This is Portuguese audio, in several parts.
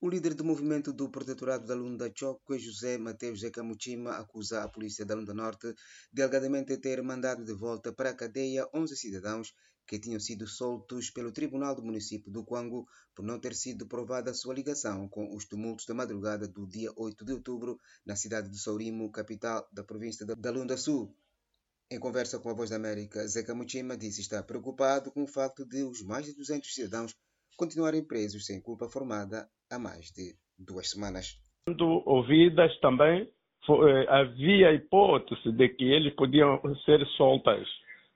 O líder do movimento do Protetorado da Lunda Chokwe, José Mateus Zeca Muchima, acusa a polícia da Lunda Norte de alegadamente ter mandado de volta para a cadeia 11 cidadãos que tinham sido soltos pelo Tribunal do Município do Quango por não ter sido provada sua ligação com os tumultos da madrugada do dia 8 de outubro na cidade de Sourimo, capital da província da Lunda Sul. Em conversa com a Voz da América, Zeca Muchima disse estar preocupado com o facto de os mais de 200 cidadãos continuarem presos sem culpa formada há mais de duas semanas. Quando ouvidas também, foi, eh, havia hipótese de que eles podiam ser soltas,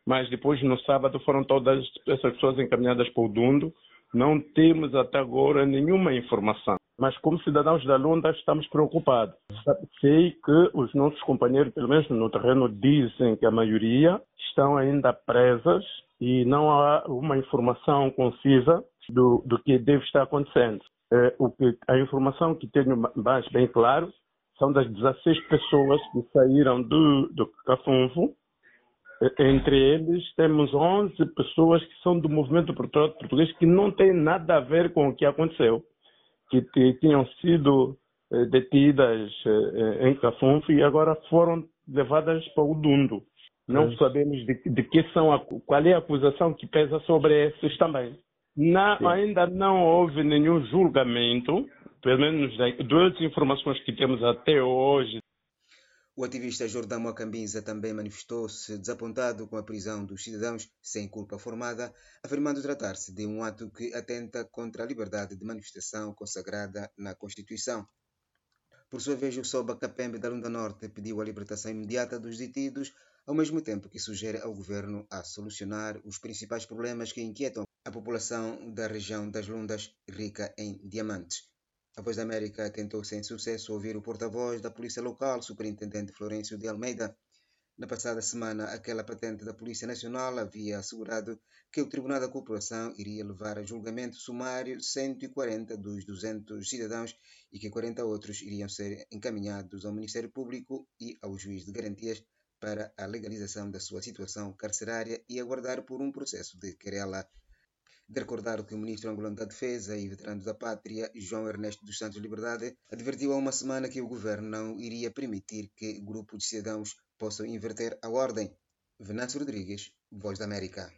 mas depois no sábado foram todas essas pessoas encaminhadas para o Dundo. Não temos até agora nenhuma informação mas como cidadãos da Lunda estamos preocupados. Sei que os nossos companheiros, pelo menos no terreno, dizem que a maioria estão ainda presas e não há uma informação concisa do, do que deve estar acontecendo. É, o que, a informação que tenho mais bem claro são das 16 pessoas que saíram do, do Cafunfo. É, entre eles, temos 11 pessoas que são do movimento português que não têm nada a ver com o que aconteceu que tinham sido eh, detidas eh, em Cafunfo e agora foram levadas para o Dundo. Não é. sabemos de, de, que são a, qual é a acusação que pesa sobre esses também. Na, ainda não houve nenhum julgamento, pelo menos duas informações que temos até hoje o ativista Jordão Mocambinza também manifestou-se desapontado com a prisão dos cidadãos sem culpa formada, afirmando tratar-se de um ato que atenta contra a liberdade de manifestação consagrada na Constituição. Por sua vez, o Soba Capembe da Lunda Norte pediu a libertação imediata dos detidos, ao mesmo tempo que sugere ao governo a solucionar os principais problemas que inquietam a população da região das Lundas, rica em diamantes. A Voz da América tentou sem sucesso ouvir o porta-voz da Polícia Local, Superintendente Florencio de Almeida. Na passada semana, aquela patente da Polícia Nacional havia assegurado que o Tribunal da Corporação iria levar a julgamento sumário 140 dos 200 cidadãos e que 40 outros iriam ser encaminhados ao Ministério Público e ao Juiz de Garantias para a legalização da sua situação carcerária e aguardar por um processo de querela de recordar que o ministro angolano da Defesa e veterano da Pátria, João Ernesto dos Santos Liberdade, advertiu há uma semana que o governo não iria permitir que grupos de cidadãos possam inverter a ordem. Venâncio Rodrigues, Voz da América.